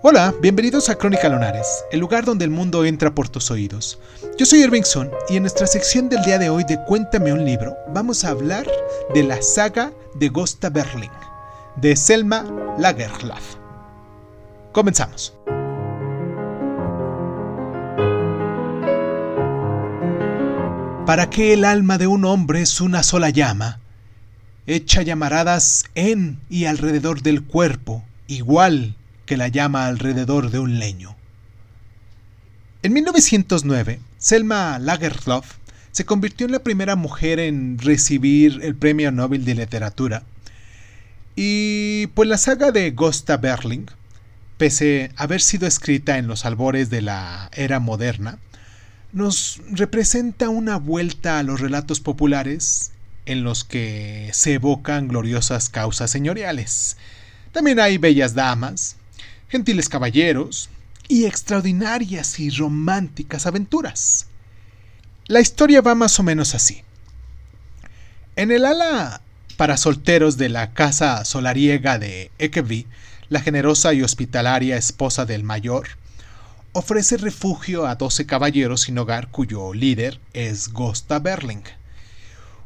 Hola, bienvenidos a Crónica Lonares, el lugar donde el mundo entra por tus oídos. Yo soy Irving Sun y en nuestra sección del día de hoy de Cuéntame un libro vamos a hablar de la saga de Gosta Berling, de Selma Lagerlöf. Comenzamos. ¿Para qué el alma de un hombre es una sola llama? Echa llamaradas en y alrededor del cuerpo, igual que la llama alrededor de un leño. En 1909, Selma Lagerlöf se convirtió en la primera mujer en recibir el Premio Nobel de Literatura. Y pues la saga de Gosta Berling, pese a haber sido escrita en los albores de la era moderna, nos representa una vuelta a los relatos populares en los que se evocan gloriosas causas señoriales. También hay bellas damas, gentiles caballeros y extraordinarias y románticas aventuras. La historia va más o menos así. En el ala para solteros de la casa solariega de Ekeby, la generosa y hospitalaria esposa del mayor, ofrece refugio a doce caballeros sin hogar cuyo líder es Gosta Berling,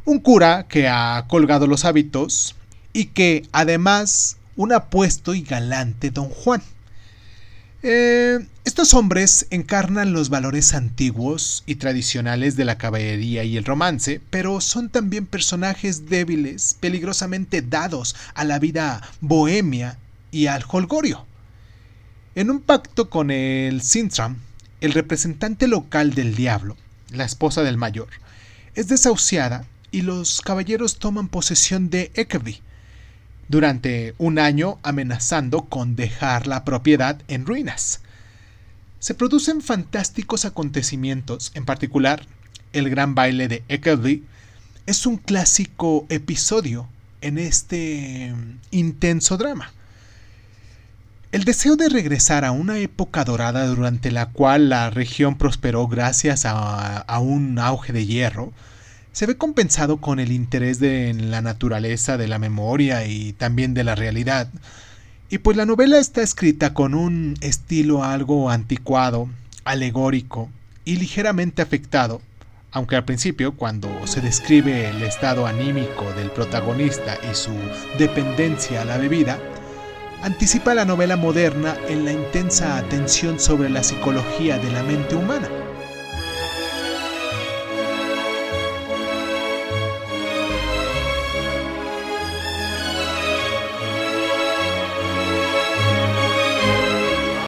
un cura que ha colgado los hábitos y que además un apuesto y galante don Juan. Eh, estos hombres encarnan los valores antiguos y tradicionales de la caballería y el romance, pero son también personajes débiles, peligrosamente dados a la vida bohemia y al holgorio. En un pacto con el Sintram, el representante local del diablo, la esposa del mayor, es desahuciada y los caballeros toman posesión de Ekeby, durante un año amenazando con dejar la propiedad en ruinas. Se producen fantásticos acontecimientos, en particular el gran baile de Eckerby es un clásico episodio en este intenso drama. El deseo de regresar a una época dorada durante la cual la región prosperó gracias a un auge de hierro se ve compensado con el interés de la naturaleza de la memoria y también de la realidad. Y pues la novela está escrita con un estilo algo anticuado, alegórico y ligeramente afectado, aunque al principio, cuando se describe el estado anímico del protagonista y su dependencia a la bebida, anticipa la novela moderna en la intensa atención sobre la psicología de la mente humana.